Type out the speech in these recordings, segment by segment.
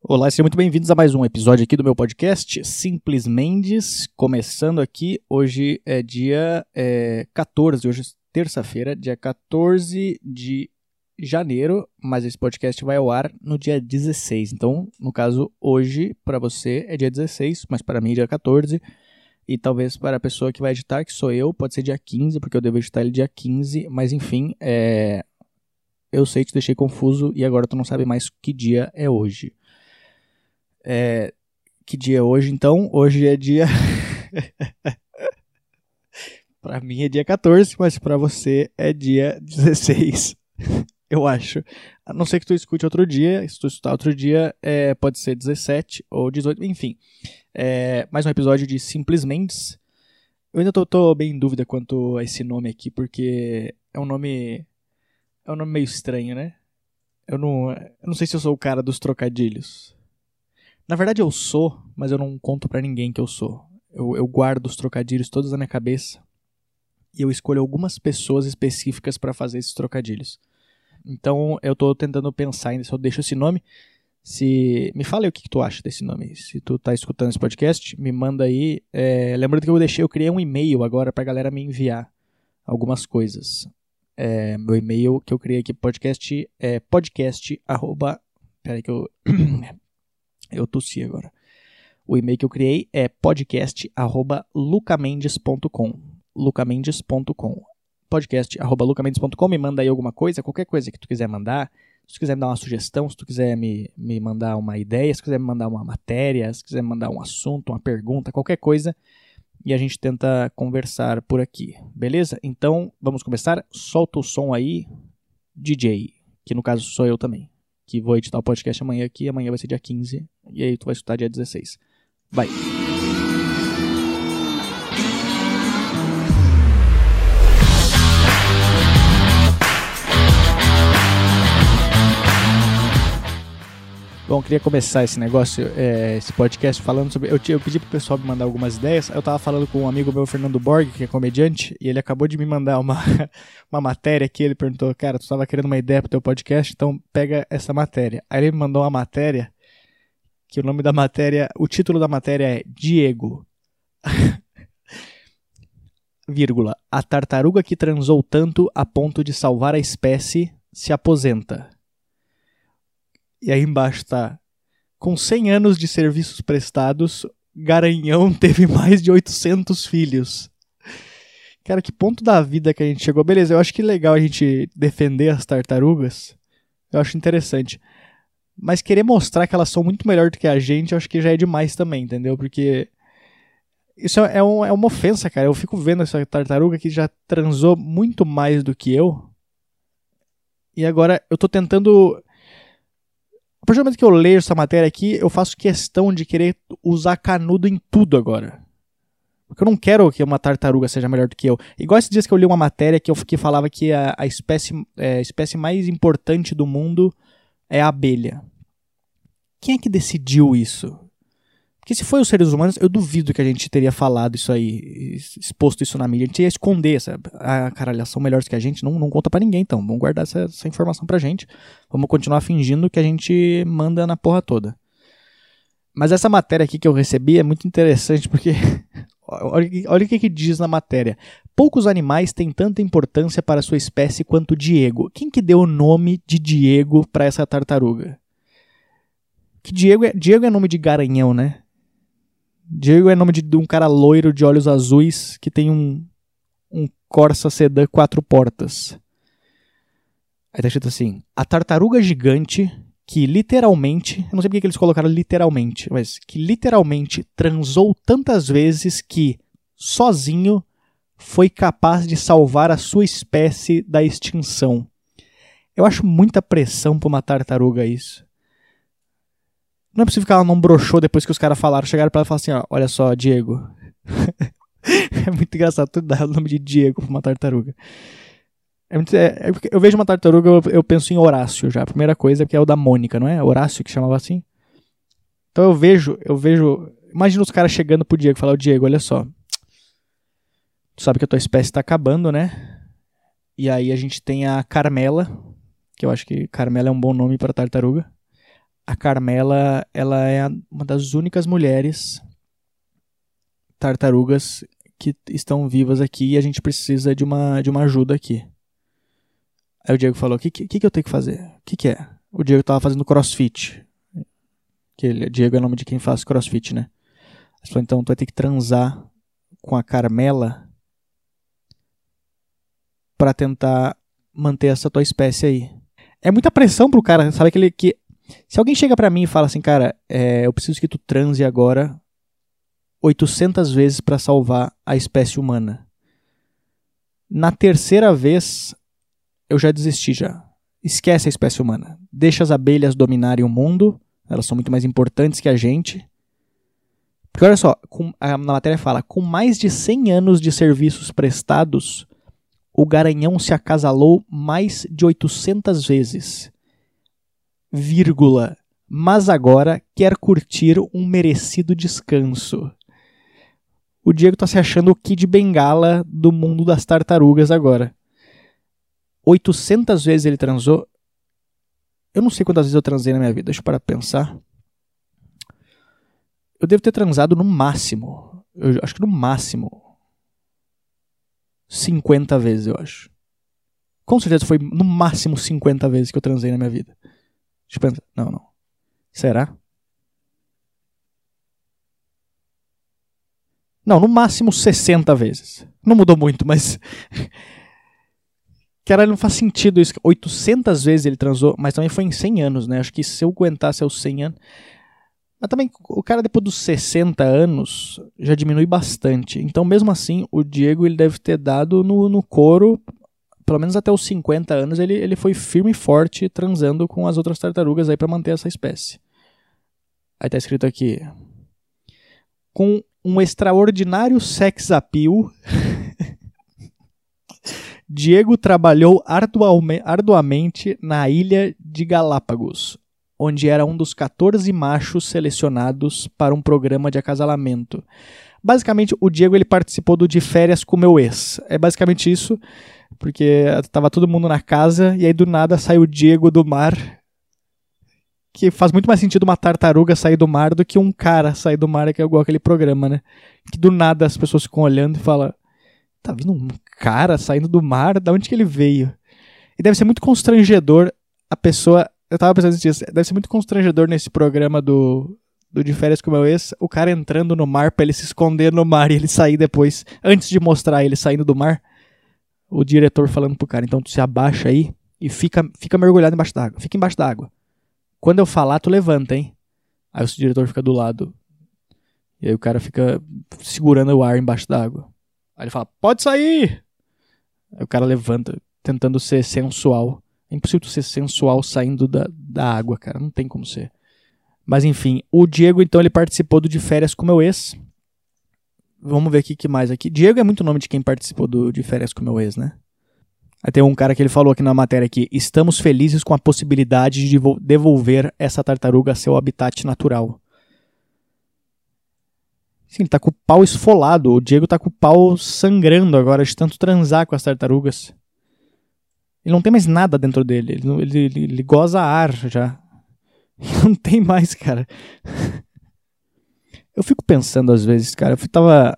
Olá, sejam muito bem-vindos a mais um episódio aqui do meu podcast Simples Mendes. Começando aqui, hoje é dia é, 14, hoje é terça-feira, dia 14 de janeiro, mas esse podcast vai ao ar no dia 16. Então, no caso, hoje para você é dia 16, mas para mim é dia 14. E talvez para a pessoa que vai editar, que sou eu, pode ser dia 15, porque eu devo editar ele dia 15, mas enfim, é... eu sei que te deixei confuso e agora tu não sabe mais que dia é hoje. É, que dia é hoje, então? Hoje é dia. para mim é dia 14, mas para você é dia 16. Eu acho. A não ser que tu escute outro dia. Se tu escutar outro dia, é, pode ser 17 ou 18. Enfim. É, mais um episódio de Simplesmente. Eu ainda tô, tô, bem em dúvida quanto a esse nome aqui, porque é um nome. É um nome meio estranho, né? Eu não, eu não sei se eu sou o cara dos trocadilhos. Na verdade eu sou, mas eu não conto para ninguém que eu sou. Eu, eu, guardo os trocadilhos todos na minha cabeça e eu escolho algumas pessoas específicas para fazer esses trocadilhos. Então eu tô tentando pensar ainda se eu deixo esse nome. Se me fala aí o que, que, tu acha desse nome. Se tu tá escutando esse podcast, me manda aí. É, lembrando que eu deixei, eu criei um e-mail agora pra galera me enviar algumas coisas. É, meu e-mail que eu criei aqui podcast é podcast arroba, peraí que eu Eu tossi agora. O e-mail que eu criei é podcast@lucamendes.com. lucamendes.com. podcast@lucamendes.com. Me manda aí alguma coisa, qualquer coisa que tu quiser mandar. Se tu quiser me dar uma sugestão, se tu quiser me, me mandar uma ideia, se quiser me mandar uma matéria, se quiser me mandar um assunto, uma pergunta, qualquer coisa, e a gente tenta conversar por aqui, beleza? Então, vamos começar. Solta o som aí, DJ, que no caso sou eu também que vou editar o podcast amanhã aqui, amanhã vai ser dia 15, e aí tu vai escutar dia 16. Vai! Bom, queria começar esse negócio, é, esse podcast falando sobre. Eu, eu pedi pro pessoal me mandar algumas ideias. Eu tava falando com um amigo meu, Fernando Borg, que é comediante, e ele acabou de me mandar uma, uma matéria aqui. Ele perguntou, cara, tu tava querendo uma ideia pro teu podcast, então pega essa matéria. Aí ele me mandou uma matéria, que o nome da matéria, o título da matéria é Diego. Vírgula. A tartaruga que transou tanto a ponto de salvar a espécie se aposenta. E aí embaixo tá: Com 100 anos de serviços prestados, Garanhão teve mais de 800 filhos. Cara, que ponto da vida que a gente chegou. Beleza, eu acho que legal a gente defender as tartarugas. Eu acho interessante. Mas querer mostrar que elas são muito melhor do que a gente, eu acho que já é demais também, entendeu? Porque isso é, um, é uma ofensa, cara. Eu fico vendo essa tartaruga que já transou muito mais do que eu. E agora eu tô tentando a partir do momento que eu leio essa matéria aqui, eu faço questão de querer usar canudo em tudo agora. Porque eu não quero que uma tartaruga seja melhor do que eu. Igual esses dias que eu li uma matéria que, eu, que falava que a, a espécie, é, a espécie mais importante do mundo é a abelha. Quem é que decidiu isso? Porque se foi os seres humanos, eu duvido que a gente teria falado isso aí, exposto isso na mídia. A gente ia esconder essa. Caralho, são melhores que a gente. Não, não conta para ninguém, então. Vamos guardar essa, essa informação pra gente. Vamos continuar fingindo que a gente manda na porra toda. Mas essa matéria aqui que eu recebi é muito interessante porque. olha, olha o que, que diz na matéria. Poucos animais têm tanta importância para sua espécie quanto Diego. Quem que deu o nome de Diego para essa tartaruga? Que Diego é, Diego é nome de garanhão, né? Diego é nome de, de um cara loiro de olhos azuis que tem um, um Corsa Sedan quatro portas. Aí tá escrito assim: A tartaruga gigante que literalmente, eu não sei porque que eles colocaram literalmente, mas que literalmente transou tantas vezes que, sozinho, foi capaz de salvar a sua espécie da extinção. Eu acho muita pressão pra uma tartaruga isso. Não é possível que ela não broxou depois que os caras falaram. Chegaram pra ela e falaram assim: ó, olha só, Diego. é muito engraçado tu dar o nome de Diego pra uma tartaruga. É muito, é, é eu vejo uma tartaruga, eu, eu, penso em Horácio já. A primeira coisa que é o da Mônica, não é? Horácio que chamava assim. Então eu vejo, eu vejo. Imagina os caras chegando pro Diego e falar: Diego, olha só. Tu sabe que a tua espécie tá acabando, né? E aí a gente tem a Carmela, que eu acho que Carmela é um bom nome para tartaruga. A Carmela, ela é uma das únicas mulheres tartarugas que estão vivas aqui e a gente precisa de uma, de uma ajuda aqui. Aí o Diego falou: O que, que, que eu tenho que fazer? O que, que é? O Diego tava fazendo crossfit. Que ele, Diego é o nome de quem faz crossfit, né? Ele falou: Então tu vai ter que transar com a Carmela para tentar manter essa tua espécie aí. É muita pressão pro cara, sabe aquele que se alguém chega para mim e fala assim, cara, é, eu preciso que tu transe agora 800 vezes para salvar a espécie humana. Na terceira vez, eu já desisti já. Esquece a espécie humana. Deixa as abelhas dominarem o mundo. Elas são muito mais importantes que a gente. Porque olha só, com, a, na matéria fala, com mais de 100 anos de serviços prestados, o garanhão se acasalou mais de 800 vezes. Vírgula. Mas agora quer curtir um merecido descanso. O Diego tá se achando o Kid Bengala do mundo das tartarugas agora. 800 vezes ele transou. Eu não sei quantas vezes eu transei na minha vida, deixa eu parar pra pensar. Eu devo ter transado no máximo. Eu acho que no máximo 50 vezes, eu acho. Com certeza foi no máximo 50 vezes que eu transei na minha vida. Pensar. Não, não. Será? Não, no máximo 60 vezes. Não mudou muito, mas. Caralho, não faz sentido isso. 800 vezes ele transou, mas também foi em 100 anos, né? Acho que se eu aguentasse aos 100 anos. Mas também o cara depois dos 60 anos já diminui bastante. Então, mesmo assim, o Diego ele deve ter dado no, no couro, pelo menos até os 50 anos, ele, ele foi firme e forte transando com as outras tartarugas aí para manter essa espécie. Aí tá escrito aqui: com um extraordinário sex appeal, Diego trabalhou arduamente na ilha de Galápagos, onde era um dos 14 machos selecionados para um programa de acasalamento. Basicamente, o Diego ele participou do De Férias com Meu Ex. É basicamente isso, porque tava todo mundo na casa e aí do nada sai o Diego do mar. Que faz muito mais sentido uma tartaruga sair do mar do que um cara sair do mar, que é igual aquele programa, né? Que do nada as pessoas ficam olhando e falam: Tá vindo um cara saindo do mar? Da onde que ele veio? E deve ser muito constrangedor a pessoa eu tava pensando nisso. Deve ser muito constrangedor nesse programa do, do De Férias com meu ex, o cara entrando no mar pra ele se esconder no mar e ele sair depois, antes de mostrar ele saindo do mar. O diretor falando pro cara, então tu se abaixa aí e fica, fica mergulhado embaixo d'água. Fica embaixo d'água. Quando eu falar, tu levanta, hein? Aí o diretor fica do lado. E aí o cara fica segurando o ar embaixo d'água. Aí ele fala, pode sair! Aí o cara levanta, tentando ser sensual. É impossível ser sensual saindo da, da água, cara. Não tem como ser. Mas enfim, o Diego, então, ele participou do De Férias com meu ex. Vamos ver o que mais aqui. Diego é muito nome de quem participou do De Férias com meu ex, né? Aí tem um cara que ele falou aqui na matéria aqui. Estamos felizes com a possibilidade de devolver essa tartaruga a seu habitat natural. Sim, ele tá com o pau esfolado. O Diego tá com o pau sangrando agora de tanto transar com as tartarugas. Ele não tem mais nada dentro dele. Ele, ele, ele, ele goza ar já. Não tem mais, cara. Eu fico pensando às vezes, cara. Eu tava.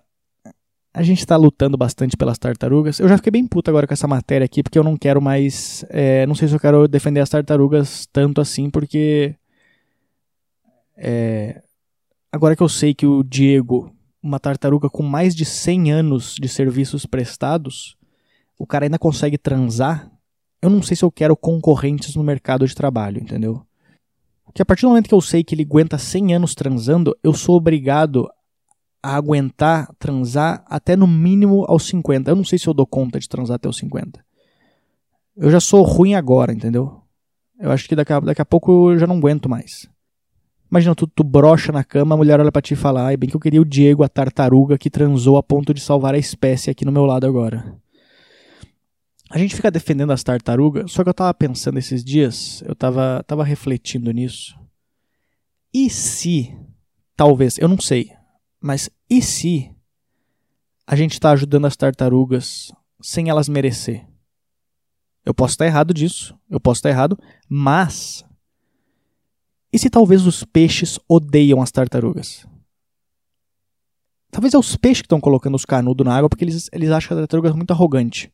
A gente tá lutando bastante pelas tartarugas. Eu já fiquei bem puto agora com essa matéria aqui, porque eu não quero mais. É, não sei se eu quero defender as tartarugas tanto assim, porque. É, agora que eu sei que o Diego, uma tartaruga com mais de 100 anos de serviços prestados, o cara ainda consegue transar eu não sei se eu quero concorrentes no mercado de trabalho, entendeu? Porque a partir do momento que eu sei que ele aguenta 100 anos transando, eu sou obrigado a aguentar transar até no mínimo aos 50. Eu não sei se eu dou conta de transar até os 50. Eu já sou ruim agora, entendeu? Eu acho que daqui a, daqui a pouco eu já não aguento mais. Imagina, tu, tu brocha na cama, a mulher olha pra ti e fala, ai, bem que eu queria o Diego, a tartaruga, que transou a ponto de salvar a espécie aqui no meu lado agora. A gente fica defendendo as tartarugas, só que eu tava pensando esses dias, eu tava, tava refletindo nisso. E se, talvez, eu não sei, mas e se a gente está ajudando as tartarugas sem elas merecer? Eu posso estar errado disso, eu posso estar errado, mas E se talvez os peixes odeiam as tartarugas? Talvez é os peixes que estão colocando os canudos na água porque eles, eles acham a tartaruga muito arrogante.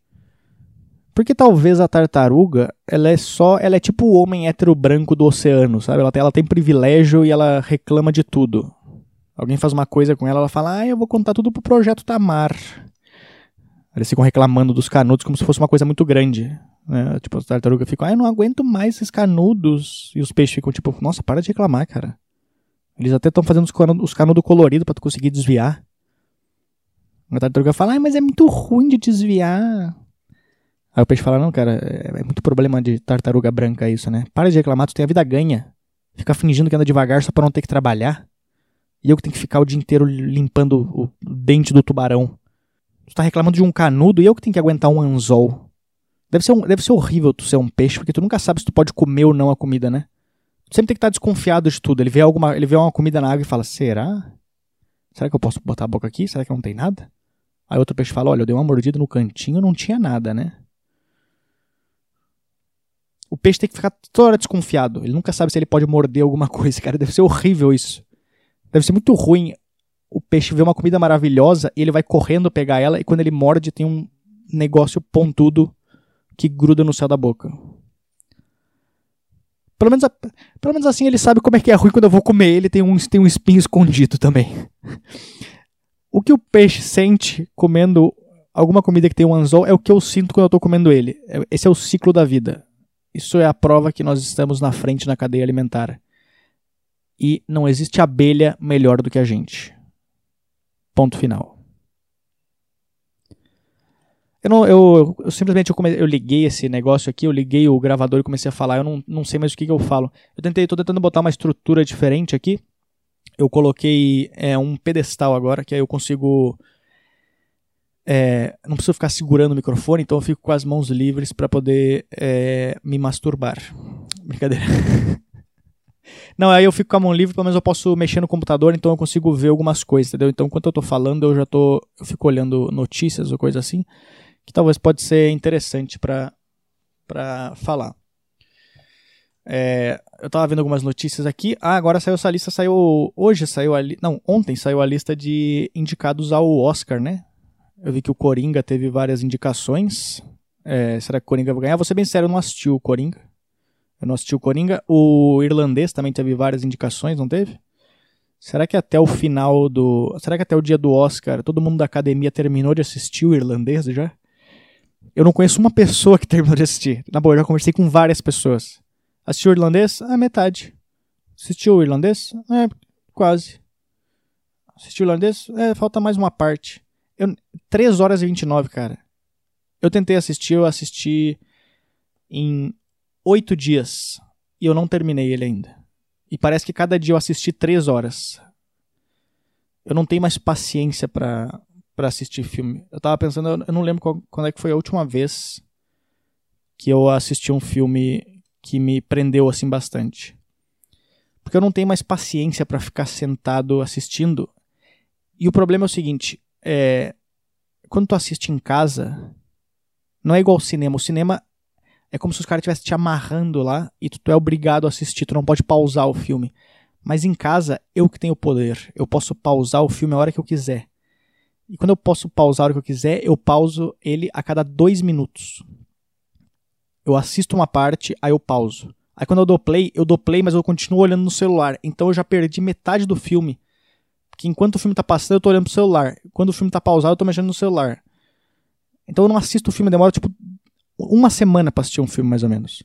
Porque talvez a tartaruga, ela é só, ela é tipo o homem hétero branco do oceano, sabe? Ela tem, ela tem privilégio e ela reclama de tudo. Alguém faz uma coisa com ela, ela fala, ah, eu vou contar tudo pro projeto Tamar. Eles ficam reclamando dos canudos como se fosse uma coisa muito grande. Né? Tipo, as tartarugas ficam, ah, eu não aguento mais esses canudos. E os peixes ficam tipo, nossa, para de reclamar, cara. Eles até estão fazendo os canudos, os canudos coloridos pra tu conseguir desviar. A tartaruga fala, ah, mas é muito ruim de desviar. Aí o peixe fala, não, cara, é, é muito problema de tartaruga branca isso, né? Para de reclamar, tu tem a vida ganha. Fica fingindo que anda devagar só pra não ter que trabalhar. E eu que tenho que ficar o dia inteiro limpando o dente do tubarão. Tu tá reclamando de um canudo e eu que tenho que aguentar um anzol. Deve ser, um, deve ser horrível tu ser um peixe, porque tu nunca sabe se tu pode comer ou não a comida, né? Tu sempre tem que estar desconfiado de tudo. Ele vê, alguma, ele vê uma comida na água e fala, será? Será que eu posso botar a boca aqui? Será que não tem nada? Aí outro peixe fala, olha, eu dei uma mordida no cantinho não tinha nada, né? Peixe tem que ficar toda hora desconfiado. Ele nunca sabe se ele pode morder alguma coisa, cara. Deve ser horrível isso. Deve ser muito ruim o peixe ver uma comida maravilhosa e ele vai correndo pegar ela e quando ele morde tem um negócio pontudo que gruda no céu da boca. Pelo menos, pelo menos assim ele sabe como é que é ruim quando eu vou comer ele, tem um, tem um espinho escondido também. o que o peixe sente comendo alguma comida que tem um anzol é o que eu sinto quando eu estou comendo ele. É, esse é o ciclo da vida. Isso é a prova que nós estamos na frente na cadeia alimentar. E não existe abelha melhor do que a gente. Ponto final. Eu, não, eu, eu simplesmente eu, come, eu liguei esse negócio aqui, eu liguei o gravador e comecei a falar. Eu não, não sei mais o que, que eu falo. Eu tentei, tô tentando botar uma estrutura diferente aqui. Eu coloquei é, um pedestal agora, que aí eu consigo. É, não preciso ficar segurando o microfone, então eu fico com as mãos livres para poder é, me masturbar. Brincadeira. Não, aí eu fico com a mão livre, pelo menos eu posso mexer no computador, então eu consigo ver algumas coisas, entendeu? Então, enquanto eu tô falando, eu já tô. Eu fico olhando notícias ou coisa assim, que talvez pode ser interessante para para falar. É, eu tava vendo algumas notícias aqui. Ah, agora saiu essa lista, saiu. Hoje saiu a li... Não, ontem saiu a lista de indicados ao Oscar, né? Eu vi que o Coringa teve várias indicações. É, será que o Coringa vai ganhar? Vou ser bem sério, eu não assisti o Coringa. Eu não assisti o Coringa. O irlandês também teve várias indicações, não teve? Será que até o final do. Será que até o dia do Oscar todo mundo da academia terminou de assistir o irlandês já? Eu não conheço uma pessoa que terminou de assistir. Na boa, eu já conversei com várias pessoas. Assistiu o irlandês? Ah, metade. Assistiu o irlandês? É, quase. Assistiu o irlandês? É, falta mais uma parte. Eu, 3 horas e 29, cara. Eu tentei assistir, eu assisti em oito dias e eu não terminei ele ainda. E parece que cada dia eu assisti três horas. Eu não tenho mais paciência para para assistir filme. Eu tava pensando, eu não lembro qual, quando é que foi a última vez que eu assisti um filme que me prendeu assim bastante. Porque eu não tenho mais paciência para ficar sentado assistindo. E o problema é o seguinte, é quando tu assiste em casa, não é igual ao cinema. O cinema é como se os caras estivessem te amarrando lá e tu, tu é obrigado a assistir, tu não pode pausar o filme. Mas em casa, eu que tenho o poder. Eu posso pausar o filme a hora que eu quiser. E quando eu posso pausar a hora que eu quiser, eu pauso ele a cada dois minutos. Eu assisto uma parte, aí eu pauso. Aí quando eu dou play, eu dou play, mas eu continuo olhando no celular. Então eu já perdi metade do filme. Que enquanto o filme tá passando, eu tô olhando pro celular. Quando o filme tá pausado, eu tô mexendo no celular. Então eu não assisto o filme, demora tipo uma semana pra assistir um filme, mais ou menos.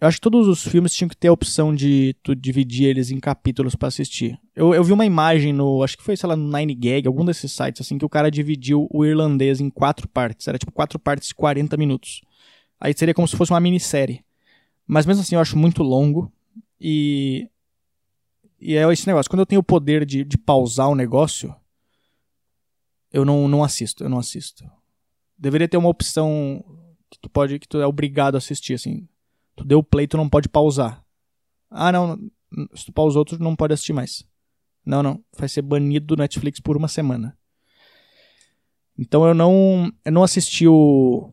Eu acho que todos os filmes tinham que ter a opção de tu dividir eles em capítulos para assistir. Eu, eu vi uma imagem no, acho que foi, sei lá, no Nine Gag, algum desses sites, assim, que o cara dividiu o irlandês em quatro partes. Era tipo quatro partes de 40 minutos. Aí seria como se fosse uma minissérie. Mas mesmo assim eu acho muito longo. E. E é esse negócio. Quando eu tenho o poder de, de pausar o negócio, eu não, não assisto. Eu não assisto. Deveria ter uma opção que tu pode, que tu é obrigado a assistir, assim. Tu deu play, tu não pode pausar. Ah, não, se tu pausou, tu não pode assistir mais. Não, não, vai ser banido do Netflix por uma semana. Então eu não, eu não assisti o,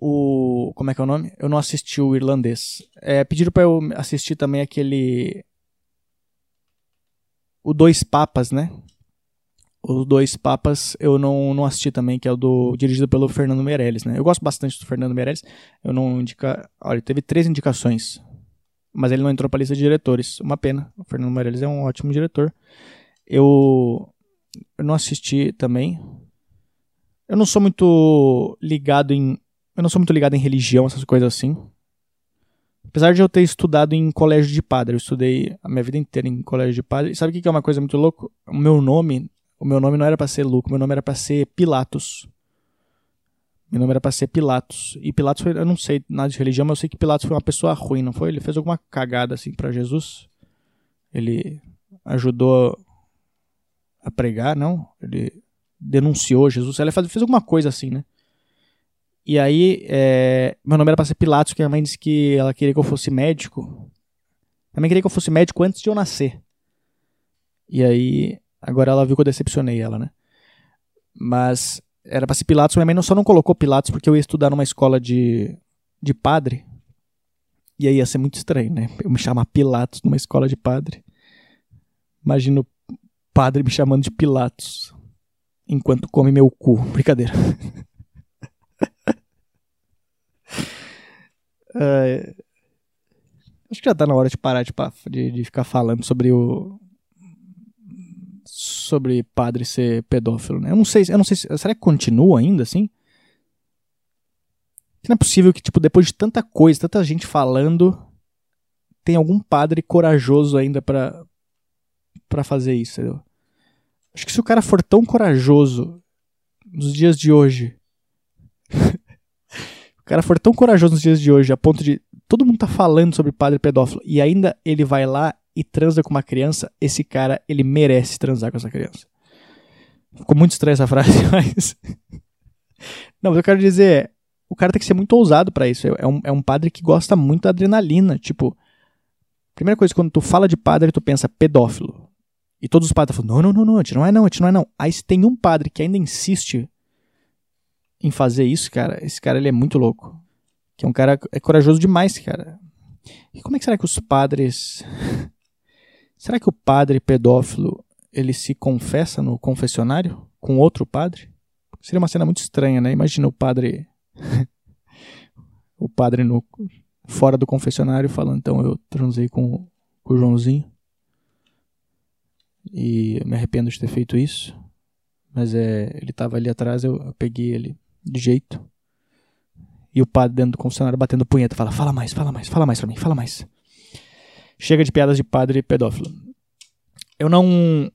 o. Como é que é o nome? Eu não assisti o irlandês. É, pediram pra eu assistir também aquele. O Dois Papas, né? Os Dois Papas eu não, não assisti também, que é o do dirigido pelo Fernando Meirelles, né? Eu gosto bastante do Fernando Meirelles. Eu não indica. Olha, teve três indicações. Mas ele não entrou pra lista de diretores. Uma pena. O Fernando Meirelles é um ótimo diretor. Eu, eu não assisti também. Eu não sou muito ligado em eu não sou muito ligado em religião, essas coisas assim. Apesar de eu ter estudado em colégio de padre, eu estudei a minha vida inteira em colégio de padre. E sabe o que é uma coisa muito louca? O meu nome, o meu nome não era para ser Luco, meu nome era para ser Pilatos. Meu nome era para ser Pilatos. E Pilatos foi, eu não sei nada de religião, mas eu sei que Pilatos foi uma pessoa ruim, não foi? Ele fez alguma cagada assim para Jesus. Ele ajudou a pregar, não? Ele denunciou Jesus. Ele fez alguma coisa assim, né? E aí, é, meu nome era pra ser Pilatos, que a mãe disse que ela queria que eu fosse médico. A mãe queria que eu fosse médico antes de eu nascer. E aí, agora ela viu que eu decepcionei ela, né? Mas era pra ser Pilatos, minha mãe só não colocou Pilatos porque eu ia estudar numa escola de, de padre. E aí ia ser muito estranho, né? Eu me chamar Pilatos numa escola de padre. Imagina o padre me chamando de Pilatos enquanto come meu cu. Brincadeira. Uh, acho que já tá na hora de parar de, de, de, ficar falando sobre o. Sobre padre ser pedófilo, né? Eu não sei, eu não sei. Será que continua ainda assim? Não é possível que, tipo, depois de tanta coisa, tanta gente falando, tem algum padre corajoso ainda para para fazer isso, entendeu? Acho que se o cara for tão corajoso nos dias de hoje cara for tão corajoso nos dias de hoje, a ponto de todo mundo tá falando sobre padre pedófilo e ainda ele vai lá e transa com uma criança, esse cara, ele merece transar com essa criança. Ficou muito estranha essa frase, mas. Não, mas eu quero dizer, o cara tem que ser muito ousado para isso. É um, é um padre que gosta muito da adrenalina. Tipo, primeira coisa, quando tu fala de padre, tu pensa pedófilo. E todos os padres falam: não, não, não, não, a gente não é não, a gente não é não. Aí se tem um padre que ainda insiste em fazer isso, cara, esse cara ele é muito louco. Que é um cara é corajoso demais, cara. E como é que será que os padres Será que o padre pedófilo ele se confessa no confessionário com outro padre? Seria uma cena muito estranha, né? Imagina o padre o padre no fora do confessionário falando, então eu transei com, com o Joãozinho. E me arrependo de ter feito isso. Mas é, ele estava ali atrás, eu, eu peguei ele de jeito. E o padre dentro do confessionário batendo punheta fala: Fala mais, fala mais, fala mais pra mim, fala mais. Chega de piadas de padre pedófilo. Eu não.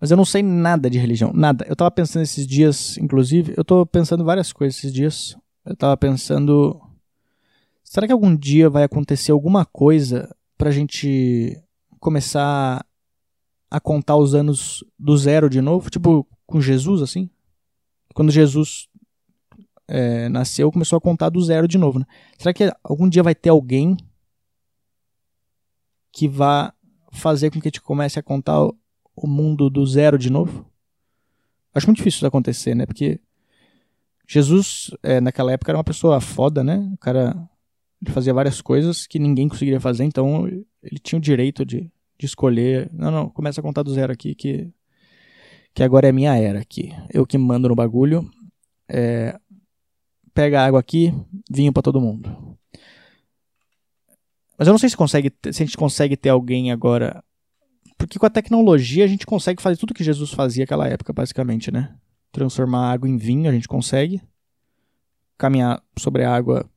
Mas eu não sei nada de religião, nada. Eu tava pensando esses dias, inclusive, eu tô pensando várias coisas esses dias. Eu tava pensando. Será que algum dia vai acontecer alguma coisa pra gente começar a contar os anos do zero de novo? Tipo, com Jesus, assim? Quando Jesus é, nasceu, começou a contar do zero de novo. Né? Será que algum dia vai ter alguém que vá fazer com que a gente comece a contar o mundo do zero de novo? Acho muito difícil isso acontecer, né? Porque Jesus, é, naquela época, era uma pessoa foda, né? O cara fazia várias coisas que ninguém conseguiria fazer, então ele tinha o direito de, de escolher. Não, não, começa a contar do zero aqui que que agora é minha era aqui. Eu que mando no bagulho. É, pega água aqui, vinho para todo mundo. Mas eu não sei se, consegue, se a gente consegue ter alguém agora. Porque com a tecnologia a gente consegue fazer tudo que Jesus fazia naquela época, basicamente, né? Transformar água em vinho, a gente consegue. Caminhar sobre a água.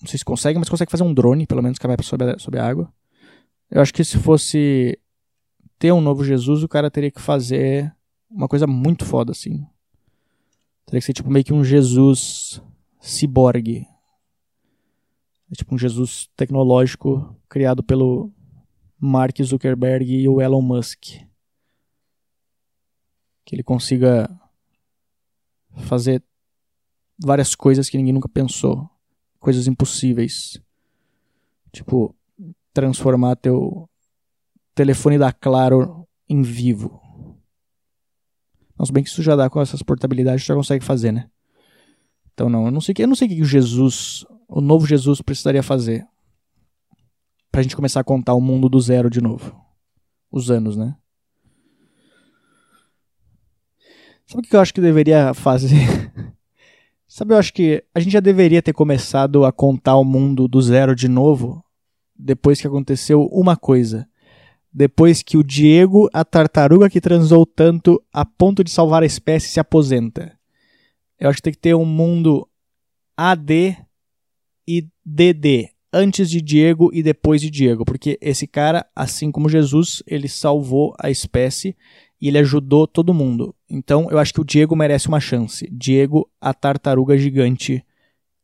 Não sei se consegue, mas consegue fazer um drone, pelo menos, caminhar sobre a, sobre a água. Eu acho que se fosse ter um novo Jesus, o cara teria que fazer uma coisa muito foda, assim. Teria que ser tipo meio que um Jesus ciborgue. É tipo um Jesus tecnológico criado pelo Mark Zuckerberg e o Elon Musk. Que ele consiga fazer várias coisas que ninguém nunca pensou. Coisas impossíveis. Tipo, transformar teu telefone da Claro em vivo. Se bem que isso já dá com essas portabilidades, já consegue fazer, né? Então não, eu não sei que, eu não sei o que o Jesus, o novo Jesus precisaria fazer pra gente começar a contar o mundo do zero de novo. Os anos, né? Sabe o que eu acho que deveria fazer? Sabe, eu acho que a gente já deveria ter começado a contar o mundo do zero de novo depois que aconteceu uma coisa. Depois que o Diego, a tartaruga que transou tanto a ponto de salvar a espécie, se aposenta. Eu acho que tem que ter um mundo AD e DD. Antes de Diego e depois de Diego. Porque esse cara, assim como Jesus, ele salvou a espécie e ele ajudou todo mundo. Então eu acho que o Diego merece uma chance. Diego, a tartaruga gigante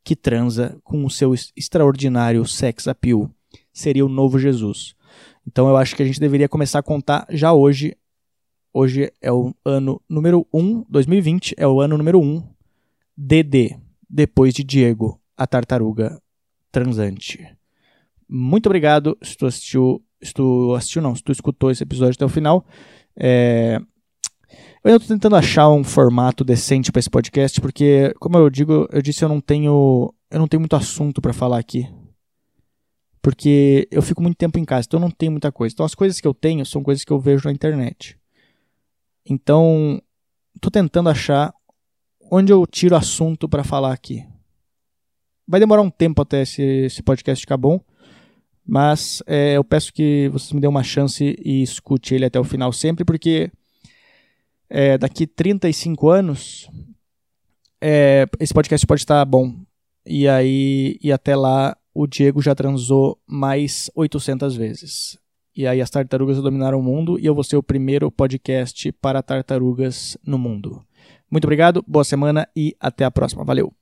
que transa com o seu extraordinário sex appeal. Seria o novo Jesus. Então eu acho que a gente deveria começar a contar já hoje. Hoje é o ano número 1, 2020 é o ano número 1, DD, depois de Diego, a tartaruga transante. Muito obrigado se tu assistiu, se tu assistiu não, se tu escutou esse episódio até o final. É... Eu estou tentando achar um formato decente para esse podcast, porque, como eu digo, eu disse eu não tenho, eu não tenho muito assunto para falar aqui porque eu fico muito tempo em casa, então eu não tenho muita coisa. Então as coisas que eu tenho são coisas que eu vejo na internet. Então, estou tentando achar onde eu tiro assunto para falar aqui. Vai demorar um tempo até esse, esse podcast ficar bom, mas é, eu peço que vocês me dêem uma chance e escute ele até o final sempre, porque é, daqui 35 anos é, esse podcast pode estar bom. E aí, e até lá o Diego já transou mais 800 vezes. E aí as tartarugas dominaram o mundo e eu vou ser o primeiro podcast para tartarugas no mundo. Muito obrigado, boa semana e até a próxima. Valeu!